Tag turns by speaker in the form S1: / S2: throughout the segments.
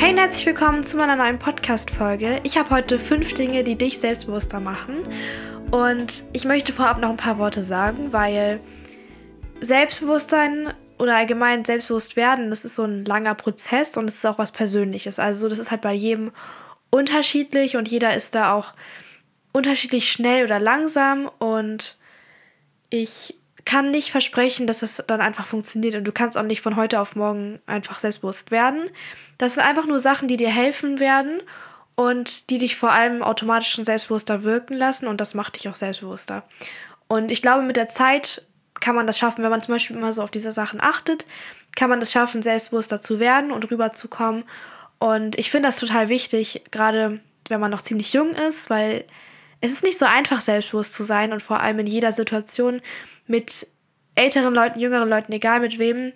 S1: Hey und herzlich willkommen zu meiner neuen Podcast-Folge. Ich habe heute fünf Dinge, die dich selbstbewusster machen. Und ich möchte vorab noch ein paar Worte sagen, weil Selbstbewusstsein oder allgemein selbstbewusst werden, das ist so ein langer Prozess und es ist auch was Persönliches. Also das ist halt bei jedem unterschiedlich und jeder ist da auch unterschiedlich schnell oder langsam und ich kann nicht versprechen, dass das dann einfach funktioniert und du kannst auch nicht von heute auf morgen einfach selbstbewusst werden. Das sind einfach nur Sachen, die dir helfen werden und die dich vor allem automatisch schon selbstbewusster wirken lassen und das macht dich auch selbstbewusster. Und ich glaube, mit der Zeit kann man das schaffen, wenn man zum Beispiel immer so auf diese Sachen achtet, kann man es schaffen, selbstbewusster zu werden und rüberzukommen. Und ich finde das total wichtig, gerade wenn man noch ziemlich jung ist, weil es ist nicht so einfach, selbstbewusst zu sein und vor allem in jeder Situation mit älteren Leuten, jüngeren Leuten, egal mit wem,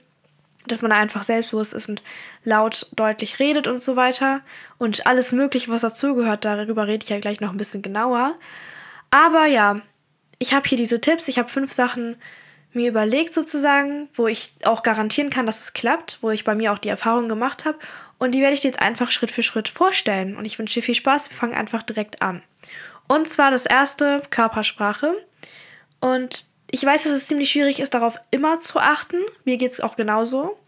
S1: dass man einfach selbstbewusst ist und laut deutlich redet und so weiter. Und alles Mögliche, was dazugehört, darüber rede ich ja gleich noch ein bisschen genauer. Aber ja, ich habe hier diese Tipps, ich habe fünf Sachen mir überlegt sozusagen, wo ich auch garantieren kann, dass es klappt, wo ich bei mir auch die Erfahrung gemacht habe. Und die werde ich dir jetzt einfach Schritt für Schritt vorstellen. Und ich wünsche dir viel Spaß. Wir fangen einfach direkt an. Und zwar das erste, Körpersprache. Und ich weiß, dass es ziemlich schwierig ist, darauf immer zu achten. Mir geht es auch genauso.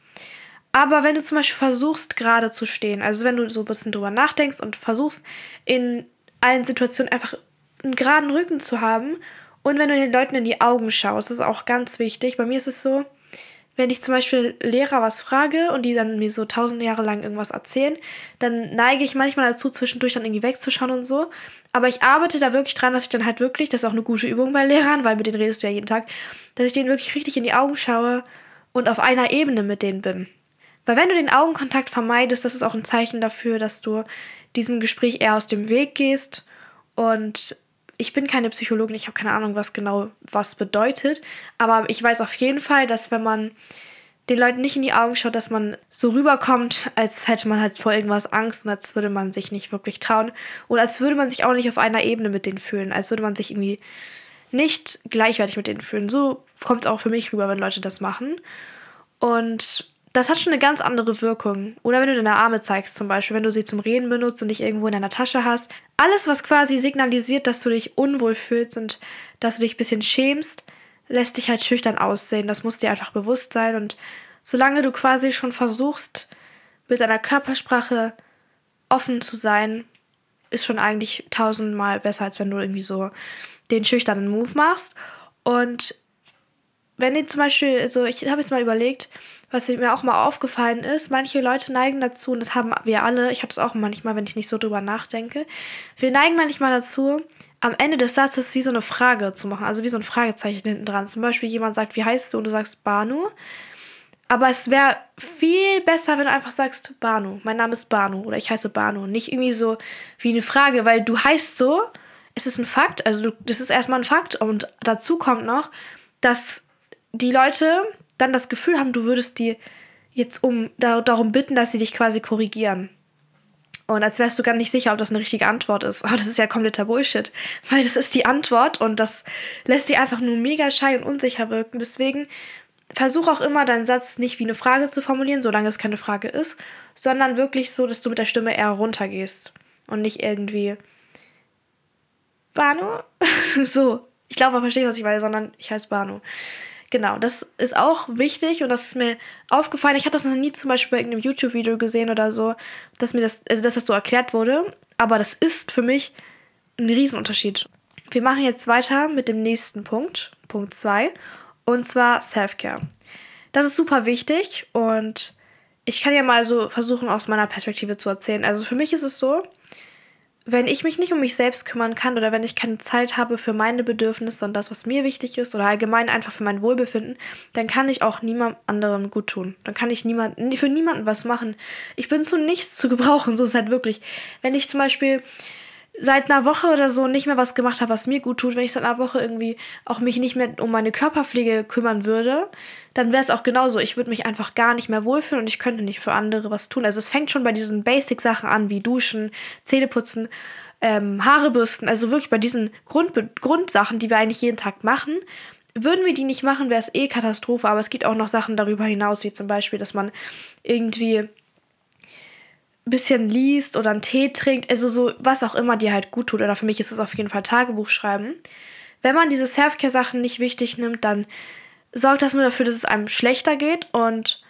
S1: Aber wenn du zum Beispiel versuchst, gerade zu stehen, also wenn du so ein bisschen drüber nachdenkst und versuchst, in allen Situationen einfach einen geraden Rücken zu haben und wenn du den Leuten in die Augen schaust, das ist auch ganz wichtig. Bei mir ist es so, wenn ich zum Beispiel Lehrer was frage und die dann mir so tausend Jahre lang irgendwas erzählen, dann neige ich manchmal dazu, zwischendurch dann irgendwie wegzuschauen und so. Aber ich arbeite da wirklich dran, dass ich dann halt wirklich, das ist auch eine gute Übung bei Lehrern, weil mit denen redest du ja jeden Tag, dass ich denen wirklich richtig in die Augen schaue und auf einer Ebene mit denen bin. Weil wenn du den Augenkontakt vermeidest, das ist auch ein Zeichen dafür, dass du diesem Gespräch eher aus dem Weg gehst und ich bin keine Psychologin, ich habe keine Ahnung, was genau was bedeutet, aber ich weiß auf jeden Fall, dass wenn man den Leuten nicht in die Augen schaut, dass man so rüberkommt, als hätte man halt vor irgendwas Angst und als würde man sich nicht wirklich trauen oder als würde man sich auch nicht auf einer Ebene mit denen fühlen, als würde man sich irgendwie nicht gleichwertig mit denen fühlen. So kommt es auch für mich rüber, wenn Leute das machen. Und das hat schon eine ganz andere Wirkung. Oder wenn du deine Arme zeigst, zum Beispiel, wenn du sie zum Reden benutzt und dich irgendwo in deiner Tasche hast. Alles, was quasi signalisiert, dass du dich unwohl fühlst und dass du dich ein bisschen schämst, lässt dich halt schüchtern aussehen. Das muss dir einfach bewusst sein. Und solange du quasi schon versuchst, mit deiner Körpersprache offen zu sein, ist schon eigentlich tausendmal besser, als wenn du irgendwie so den schüchternen Move machst. Und wenn ihr zum Beispiel, also ich habe jetzt mal überlegt, was mir auch mal aufgefallen ist, manche Leute neigen dazu, und das haben wir alle, ich habe es auch manchmal, wenn ich nicht so drüber nachdenke, wir neigen manchmal dazu, am Ende des Satzes wie so eine Frage zu machen, also wie so ein Fragezeichen hinten dran. Zum Beispiel jemand sagt, wie heißt du? Und du sagst Banu. Aber es wäre viel besser, wenn du einfach sagst Banu. Mein Name ist Banu oder ich heiße Banu. Nicht irgendwie so wie eine Frage, weil du heißt so, es ist ein Fakt, also du, das ist erstmal ein Fakt und dazu kommt noch, dass die Leute dann das Gefühl haben, du würdest die jetzt um da, darum bitten, dass sie dich quasi korrigieren. Und als wärst du gar nicht sicher, ob das eine richtige Antwort ist. Aber das ist ja kompletter Bullshit. Weil das ist die Antwort und das lässt dich einfach nur mega schei und unsicher wirken. Deswegen versuch auch immer deinen Satz nicht wie eine Frage zu formulieren, solange es keine Frage ist, sondern wirklich so, dass du mit der Stimme eher runtergehst. Und nicht irgendwie. Banu? so. Ich glaube, man versteht, was ich meine, sondern ich heiße Banu. Genau, das ist auch wichtig und das ist mir aufgefallen. Ich hatte das noch nie zum Beispiel in einem YouTube-Video gesehen oder so, dass mir das, also dass das so erklärt wurde. Aber das ist für mich ein Riesenunterschied. Wir machen jetzt weiter mit dem nächsten Punkt, Punkt 2, und zwar Self-Care. Das ist super wichtig und ich kann ja mal so versuchen, aus meiner Perspektive zu erzählen. Also für mich ist es so, wenn ich mich nicht um mich selbst kümmern kann oder wenn ich keine Zeit habe für meine Bedürfnisse und das, was mir wichtig ist oder allgemein einfach für mein Wohlbefinden, dann kann ich auch niemand anderem gut tun. Dann kann ich niemand, für niemanden was machen. Ich bin zu nichts zu gebrauchen, so ist halt wirklich. Wenn ich zum Beispiel seit einer Woche oder so nicht mehr was gemacht habe, was mir gut tut, wenn ich seit einer Woche irgendwie auch mich nicht mehr um meine Körperpflege kümmern würde, dann wäre es auch genauso. Ich würde mich einfach gar nicht mehr wohlfühlen und ich könnte nicht für andere was tun. Also es fängt schon bei diesen Basic-Sachen an, wie Duschen, Zähneputzen, ähm, Haare bürsten, also wirklich bei diesen Grund Grundsachen, die wir eigentlich jeden Tag machen. Würden wir die nicht machen, wäre es eh Katastrophe, aber es gibt auch noch Sachen darüber hinaus, wie zum Beispiel, dass man irgendwie bisschen liest oder einen Tee trinkt, also so was auch immer dir halt gut tut. Oder für mich ist es auf jeden Fall Tagebuch schreiben. Wenn man diese Selfcare-Sachen nicht wichtig nimmt, dann sorgt das nur dafür, dass es einem schlechter geht und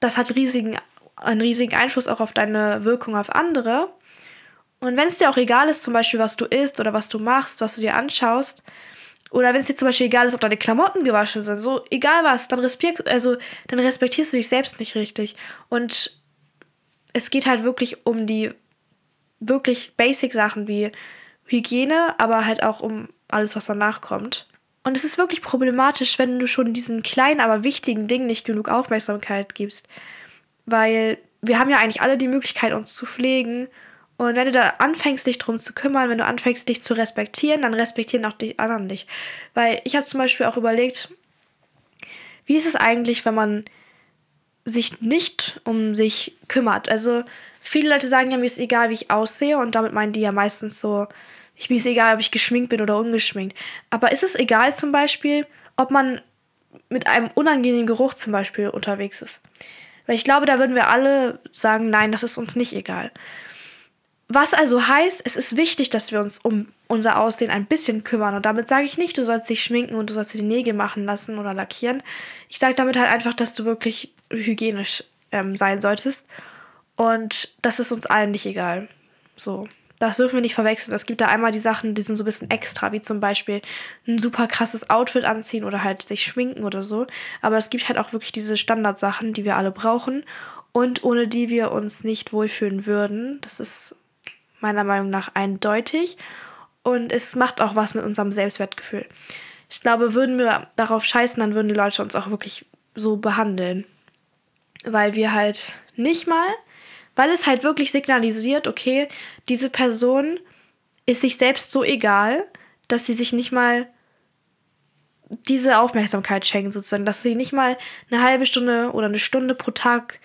S1: das hat riesigen, einen riesigen Einfluss auch auf deine Wirkung auf andere. Und wenn es dir auch egal ist, zum Beispiel, was du isst oder was du machst, was du dir anschaust, oder wenn es dir zum Beispiel egal ist, ob deine Klamotten gewaschen sind, so egal was, dann, respektierst, also, dann respektierst du dich selbst nicht richtig. Und es geht halt wirklich um die wirklich basic Sachen wie Hygiene, aber halt auch um alles, was danach kommt. Und es ist wirklich problematisch, wenn du schon diesen kleinen, aber wichtigen Dingen nicht genug Aufmerksamkeit gibst. Weil wir haben ja eigentlich alle die Möglichkeit, uns zu pflegen. Und wenn du da anfängst, dich drum zu kümmern, wenn du anfängst, dich zu respektieren, dann respektieren auch die anderen dich. Weil ich habe zum Beispiel auch überlegt, wie ist es eigentlich, wenn man sich nicht um sich kümmert? Also viele Leute sagen ja, mir ist egal, wie ich aussehe und damit meinen die ja meistens so, ich mir ist egal, ob ich geschminkt bin oder ungeschminkt. Aber ist es egal zum Beispiel, ob man mit einem unangenehmen Geruch zum Beispiel unterwegs ist? Weil ich glaube, da würden wir alle sagen, nein, das ist uns nicht egal. Was also heißt, es ist wichtig, dass wir uns um unser Aussehen ein bisschen kümmern. Und damit sage ich nicht, du sollst dich schminken und du sollst dir die Nägel machen lassen oder lackieren. Ich sage damit halt einfach, dass du wirklich hygienisch ähm, sein solltest. Und das ist uns allen nicht egal. So. Das dürfen wir nicht verwechseln. Es gibt da einmal die Sachen, die sind so ein bisschen extra, wie zum Beispiel ein super krasses Outfit anziehen oder halt sich schminken oder so. Aber es gibt halt auch wirklich diese Standardsachen, die wir alle brauchen und ohne die wir uns nicht wohlfühlen würden. Das ist meiner Meinung nach eindeutig und es macht auch was mit unserem Selbstwertgefühl. Ich glaube, würden wir darauf scheißen, dann würden die Leute uns auch wirklich so behandeln. Weil wir halt nicht mal weil es halt wirklich signalisiert, okay, diese Person ist sich selbst so egal, dass sie sich nicht mal diese Aufmerksamkeit schenken, sozusagen, dass sie nicht mal eine halbe Stunde oder eine Stunde pro Tag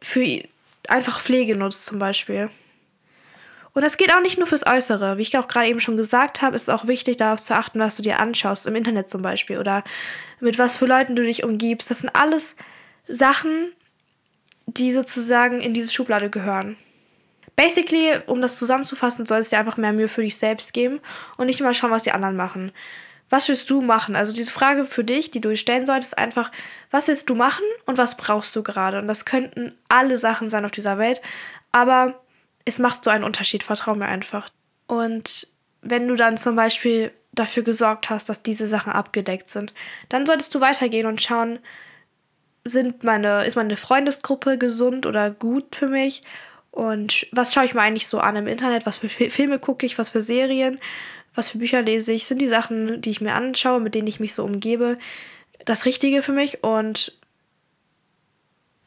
S1: für einfach Pflege nutzt, zum Beispiel. Und das geht auch nicht nur fürs Äußere. Wie ich auch gerade eben schon gesagt habe, ist es auch wichtig, darauf zu achten, was du dir anschaust, im Internet zum Beispiel, oder mit was für Leuten du dich umgibst. Das sind alles Sachen, die sozusagen in diese Schublade gehören. Basically, um das zusammenzufassen, soll es dir einfach mehr Mühe für dich selbst geben und nicht immer schauen, was die anderen machen. Was willst du machen? Also diese Frage für dich, die du stellen solltest, einfach, was willst du machen und was brauchst du gerade? Und das könnten alle Sachen sein auf dieser Welt, aber es macht so einen Unterschied, vertrau mir einfach. Und wenn du dann zum Beispiel dafür gesorgt hast, dass diese Sachen abgedeckt sind, dann solltest du weitergehen und schauen, sind meine, ist meine Freundesgruppe gesund oder gut für mich? Und was schaue ich mir eigentlich so an im Internet? Was für Filme gucke ich? Was für Serien? Was für Bücher lese ich? Sind die Sachen, die ich mir anschaue, mit denen ich mich so umgebe, das Richtige für mich? Und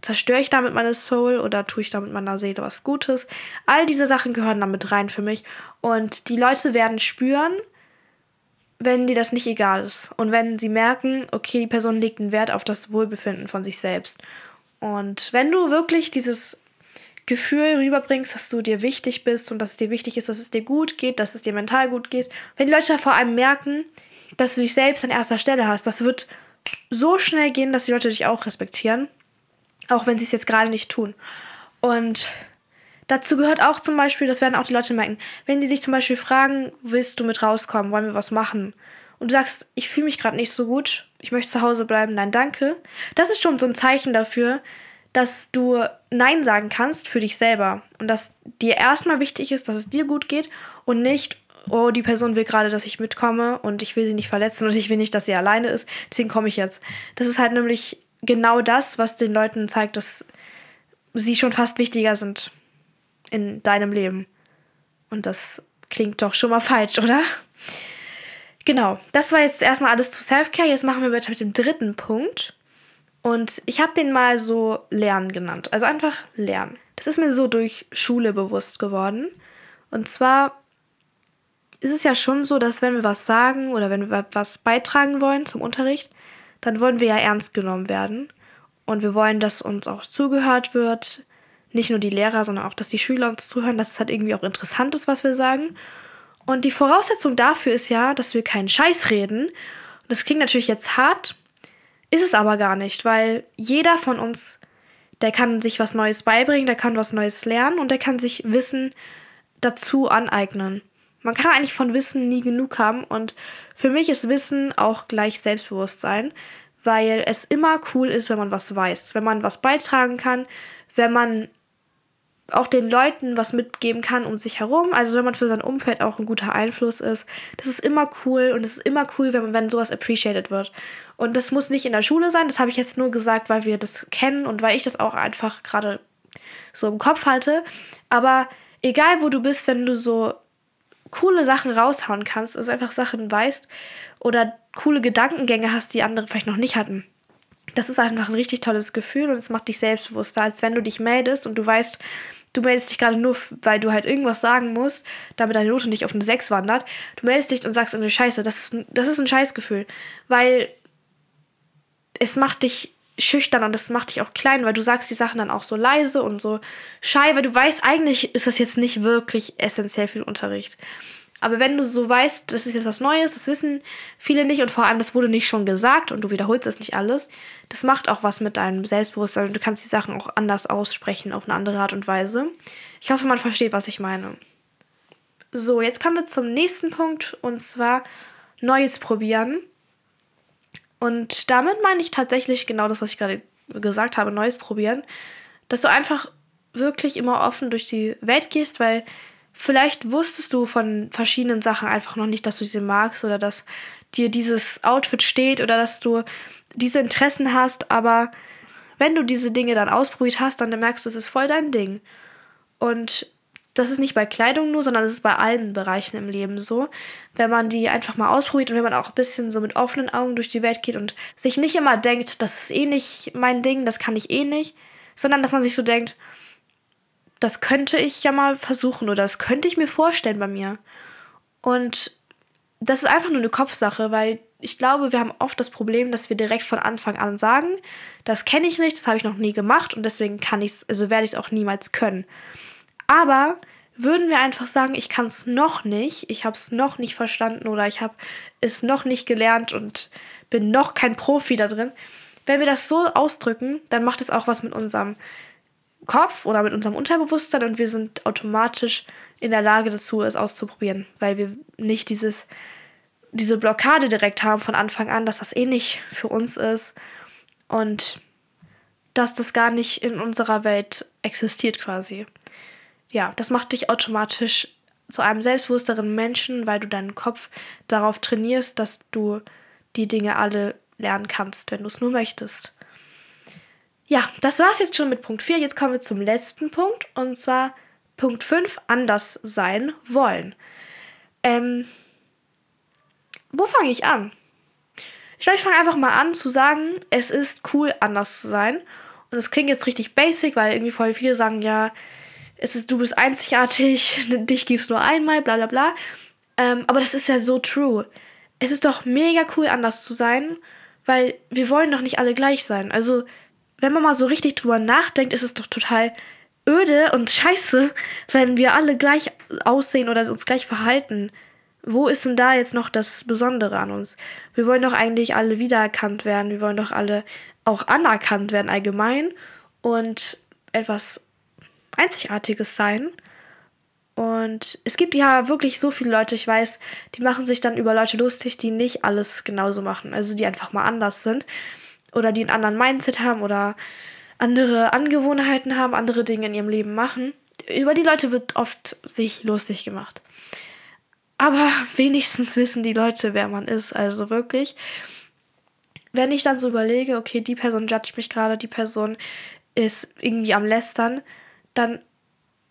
S1: zerstöre ich damit meine Soul oder tue ich damit meiner Seele was Gutes? All diese Sachen gehören damit rein für mich. Und die Leute werden spüren, wenn dir das nicht egal ist und wenn sie merken, okay, die Person legt einen Wert auf das Wohlbefinden von sich selbst. Und wenn du wirklich dieses Gefühl rüberbringst, dass du dir wichtig bist und dass es dir wichtig ist, dass es dir gut geht, dass es dir mental gut geht, wenn die Leute vor allem merken, dass du dich selbst an erster Stelle hast, das wird so schnell gehen, dass die Leute dich auch respektieren, auch wenn sie es jetzt gerade nicht tun. Und Dazu gehört auch zum Beispiel, das werden auch die Leute merken, wenn die sich zum Beispiel fragen, willst du mit rauskommen, wollen wir was machen? Und du sagst, ich fühle mich gerade nicht so gut, ich möchte zu Hause bleiben, nein, danke. Das ist schon so ein Zeichen dafür, dass du Nein sagen kannst für dich selber. Und dass dir erstmal wichtig ist, dass es dir gut geht und nicht, oh, die Person will gerade, dass ich mitkomme und ich will sie nicht verletzen und ich will nicht, dass sie alleine ist, deswegen komme ich jetzt. Das ist halt nämlich genau das, was den Leuten zeigt, dass sie schon fast wichtiger sind in deinem Leben. Und das klingt doch schon mal falsch, oder? Genau, das war jetzt erstmal alles zu Self-Care. Jetzt machen wir weiter mit dem dritten Punkt. Und ich habe den mal so Lernen genannt. Also einfach Lernen. Das ist mir so durch Schule bewusst geworden. Und zwar ist es ja schon so, dass wenn wir was sagen oder wenn wir was beitragen wollen zum Unterricht, dann wollen wir ja ernst genommen werden. Und wir wollen, dass uns auch zugehört wird, nicht nur die Lehrer, sondern auch, dass die Schüler uns zuhören, dass es halt irgendwie auch interessant ist, was wir sagen. Und die Voraussetzung dafür ist ja, dass wir keinen Scheiß reden. Und das klingt natürlich jetzt hart, ist es aber gar nicht, weil jeder von uns, der kann sich was Neues beibringen, der kann was Neues lernen und der kann sich Wissen dazu aneignen. Man kann eigentlich von Wissen nie genug haben und für mich ist Wissen auch gleich Selbstbewusstsein, weil es immer cool ist, wenn man was weiß, wenn man was beitragen kann, wenn man auch den Leuten was mitgeben kann um sich herum. Also wenn man für sein Umfeld auch ein guter Einfluss ist. Das ist immer cool und es ist immer cool, wenn, wenn sowas appreciated wird. Und das muss nicht in der Schule sein, das habe ich jetzt nur gesagt, weil wir das kennen und weil ich das auch einfach gerade so im Kopf halte. Aber egal wo du bist, wenn du so coole Sachen raushauen kannst, also einfach Sachen weißt oder coole Gedankengänge hast, die andere vielleicht noch nicht hatten. Das ist einfach ein richtig tolles Gefühl und es macht dich selbstbewusster, als wenn du dich meldest und du weißt, du meldest dich gerade nur, weil du halt irgendwas sagen musst, damit deine Note nicht auf eine 6 wandert. Du meldest dich und sagst eine Scheiße. Das, das ist ein Scheißgefühl, weil es macht dich schüchtern und das macht dich auch klein, weil du sagst die Sachen dann auch so leise und so schei, weil du weißt, eigentlich ist das jetzt nicht wirklich essentiell für den Unterricht. Aber wenn du so weißt, das ist jetzt was Neues, das wissen viele nicht und vor allem, das wurde nicht schon gesagt und du wiederholst es nicht alles, das macht auch was mit deinem Selbstbewusstsein du kannst die Sachen auch anders aussprechen, auf eine andere Art und Weise. Ich hoffe, man versteht, was ich meine. So, jetzt kommen wir zum nächsten Punkt und zwar Neues probieren. Und damit meine ich tatsächlich genau das, was ich gerade gesagt habe, Neues probieren. Dass du einfach wirklich immer offen durch die Welt gehst, weil vielleicht wusstest du von verschiedenen Sachen einfach noch nicht, dass du sie magst oder dass dir dieses Outfit steht oder dass du diese Interessen hast, aber wenn du diese Dinge dann ausprobiert hast, dann merkst du, es ist voll dein Ding. Und das ist nicht bei Kleidung nur, sondern es ist bei allen Bereichen im Leben so. Wenn man die einfach mal ausprobiert und wenn man auch ein bisschen so mit offenen Augen durch die Welt geht und sich nicht immer denkt, das ist eh nicht mein Ding, das kann ich eh nicht, sondern dass man sich so denkt, das könnte ich ja mal versuchen oder das könnte ich mir vorstellen bei mir. Und das ist einfach nur eine Kopfsache, weil ich glaube, wir haben oft das Problem, dass wir direkt von Anfang an sagen, das kenne ich nicht, das habe ich noch nie gemacht und deswegen kann ich also werde ich es auch niemals können. Aber würden wir einfach sagen, ich kann es noch nicht, ich habe es noch nicht verstanden oder ich habe es noch nicht gelernt und bin noch kein Profi da drin, wenn wir das so ausdrücken, dann macht es auch was mit unserem Kopf oder mit unserem Unterbewusstsein und wir sind automatisch in der Lage dazu, es auszuprobieren, weil wir nicht dieses, diese Blockade direkt haben von Anfang an, dass das eh nicht für uns ist und dass das gar nicht in unserer Welt existiert quasi ja, das macht dich automatisch zu einem selbstbewussteren Menschen, weil du deinen Kopf darauf trainierst, dass du die Dinge alle lernen kannst, wenn du es nur möchtest. Ja, das war es jetzt schon mit Punkt 4. Jetzt kommen wir zum letzten Punkt und zwar Punkt 5, anders sein wollen. Ähm, wo fange ich an? Ich glaube, ich fange einfach mal an zu sagen, es ist cool, anders zu sein. Und es klingt jetzt richtig basic, weil irgendwie voll viele sagen, ja, es ist, du bist einzigartig, dich gibt's nur einmal, bla bla bla. Ähm, aber das ist ja so true. Es ist doch mega cool, anders zu sein, weil wir wollen doch nicht alle gleich sein. Also, wenn man mal so richtig drüber nachdenkt, ist es doch total öde und scheiße, wenn wir alle gleich aussehen oder uns gleich verhalten. Wo ist denn da jetzt noch das Besondere an uns? Wir wollen doch eigentlich alle wiedererkannt werden. Wir wollen doch alle auch anerkannt werden allgemein und etwas Einzigartiges sein. Und es gibt ja wirklich so viele Leute, ich weiß, die machen sich dann über Leute lustig, die nicht alles genauso machen. Also die einfach mal anders sind. Oder die einen anderen Mindset haben oder andere Angewohnheiten haben, andere Dinge in ihrem Leben machen. Über die Leute wird oft sich lustig gemacht. Aber wenigstens wissen die Leute, wer man ist. Also wirklich. Wenn ich dann so überlege, okay, die Person judgt mich gerade, die Person ist irgendwie am Lästern, dann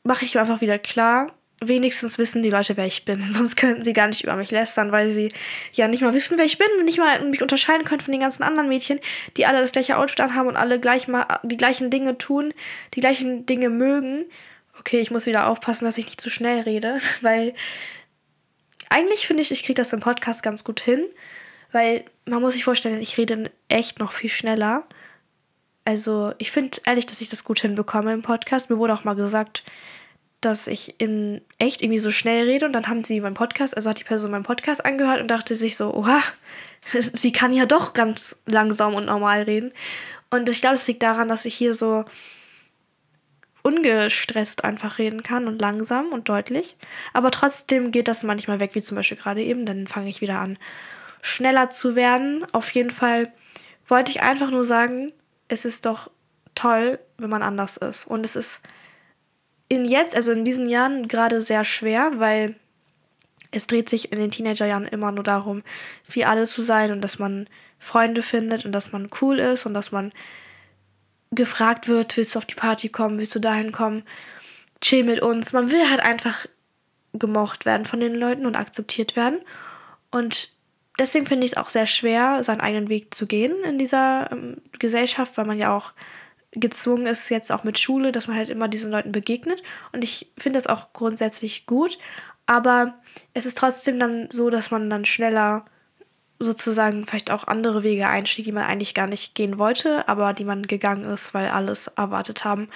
S1: mache ich mir einfach wieder klar, wenigstens wissen die Leute, wer ich bin. Sonst könnten sie gar nicht über mich lästern, weil sie ja nicht mal wissen, wer ich bin und nicht mal mich unterscheiden können von den ganzen anderen Mädchen, die alle das gleiche Outfit anhaben und alle gleich mal die gleichen Dinge tun, die gleichen Dinge mögen. Okay, ich muss wieder aufpassen, dass ich nicht zu schnell rede, weil eigentlich finde ich, ich kriege das im Podcast ganz gut hin, weil man muss sich vorstellen, ich rede echt noch viel schneller. Also ich finde ehrlich, dass ich das gut hinbekomme im Podcast. Mir wurde auch mal gesagt, dass ich in echt irgendwie so schnell rede und dann haben sie meinen Podcast, also hat die Person meinen Podcast angehört und dachte sich so, oha, sie kann ja doch ganz langsam und normal reden. Und ich glaube, es liegt daran, dass ich hier so ungestresst einfach reden kann und langsam und deutlich. Aber trotzdem geht das manchmal weg, wie zum Beispiel gerade eben. Dann fange ich wieder an, schneller zu werden. Auf jeden Fall wollte ich einfach nur sagen, es ist doch toll, wenn man anders ist. Und es ist in jetzt, also in diesen Jahren, gerade sehr schwer, weil es dreht sich in den Teenagerjahren immer nur darum, wie alle zu sein und dass man Freunde findet und dass man cool ist und dass man gefragt wird, willst du auf die Party kommen, willst du dahin kommen, chill mit uns. Man will halt einfach gemocht werden von den Leuten und akzeptiert werden. Und deswegen finde ich es auch sehr schwer, seinen eigenen Weg zu gehen in dieser ähm, Gesellschaft, weil man ja auch gezwungen ist, jetzt auch mit Schule, dass man halt immer diesen Leuten begegnet. Und ich finde das auch grundsätzlich gut. Aber es ist trotzdem dann so, dass man dann schneller sozusagen vielleicht auch andere Wege einstieg, die man eigentlich gar nicht gehen wollte, aber die man gegangen ist, weil alles erwartet haben.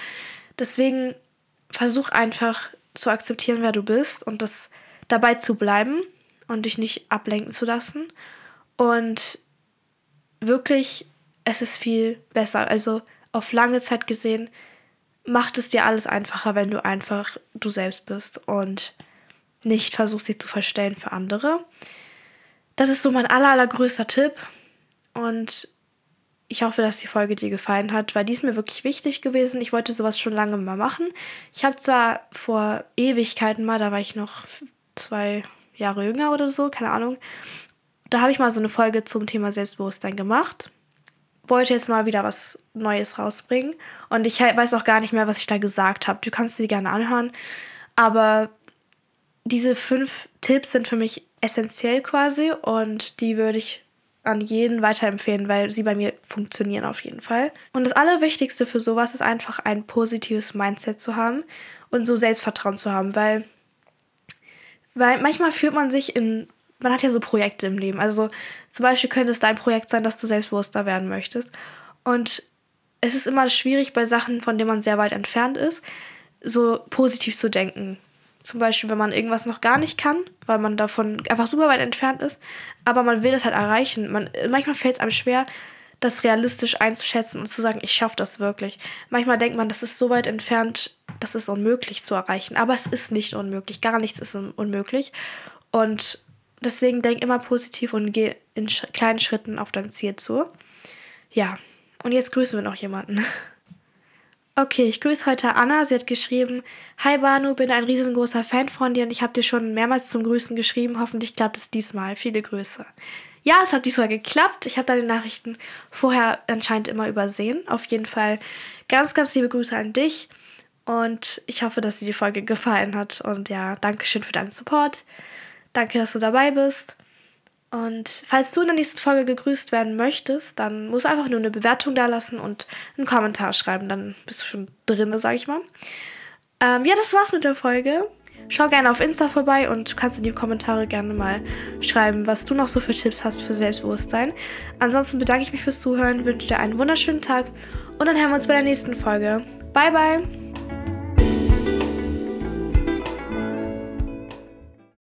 S1: Deswegen versuch einfach zu akzeptieren, wer du bist und das dabei zu bleiben und dich nicht ablenken zu lassen. Und wirklich, es ist viel besser. Also auf lange Zeit gesehen macht es dir alles einfacher, wenn du einfach du selbst bist und nicht versuchst, dich zu verstellen für andere. Das ist so mein aller, allergrößter Tipp. Und ich hoffe, dass die Folge dir gefallen hat, weil die ist mir wirklich wichtig gewesen. Ich wollte sowas schon lange mal machen. Ich habe zwar vor Ewigkeiten mal, da war ich noch zwei Jahre jünger oder so, keine Ahnung. Da habe ich mal so eine Folge zum Thema Selbstbewusstsein gemacht. Wollte jetzt mal wieder was Neues rausbringen. Und ich weiß auch gar nicht mehr, was ich da gesagt habe. Du kannst sie gerne anhören. Aber diese fünf Tipps sind für mich essentiell quasi und die würde ich an jeden weiterempfehlen, weil sie bei mir funktionieren auf jeden Fall. Und das Allerwichtigste für sowas ist einfach ein positives Mindset zu haben und so Selbstvertrauen zu haben, weil, weil manchmal fühlt man sich in, man hat ja so Projekte im Leben. Also zum Beispiel könnte es dein Projekt sein, dass du selbstbewusster werden möchtest. Und es ist immer schwierig bei Sachen, von denen man sehr weit entfernt ist, so positiv zu denken. Zum Beispiel, wenn man irgendwas noch gar nicht kann, weil man davon einfach super weit entfernt ist, aber man will das halt erreichen. Man, manchmal fällt es einem schwer, das realistisch einzuschätzen und zu sagen, ich schaffe das wirklich. Manchmal denkt man, das ist so weit entfernt, das ist unmöglich zu erreichen. Aber es ist nicht unmöglich. Gar nichts ist unmöglich. Und deswegen denk immer positiv und geh in kleinen Schritten auf dein Ziel zu. Ja, und jetzt grüßen wir noch jemanden. Okay, ich grüße heute Anna. Sie hat geschrieben: Hi Banu, bin ein riesengroßer Fan von dir und ich habe dir schon mehrmals zum Grüßen geschrieben. Hoffentlich klappt es diesmal. Viele Grüße. Ja, es hat diesmal geklappt. Ich habe deine Nachrichten vorher anscheinend immer übersehen. Auf jeden Fall ganz, ganz liebe Grüße an dich. Und ich hoffe, dass dir die Folge gefallen hat. Und ja, danke schön für deinen Support. Danke, dass du dabei bist. Und falls du in der nächsten Folge gegrüßt werden möchtest, dann musst du einfach nur eine Bewertung da lassen und einen Kommentar schreiben. Dann bist du schon drin, sag ich mal. Ähm, ja, das war's mit der Folge. Schau gerne auf Insta vorbei und kannst in die Kommentare gerne mal schreiben, was du noch so für Tipps hast für Selbstbewusstsein. Ansonsten bedanke ich mich fürs Zuhören, wünsche dir einen wunderschönen Tag und dann hören wir uns bei der nächsten Folge. Bye, bye!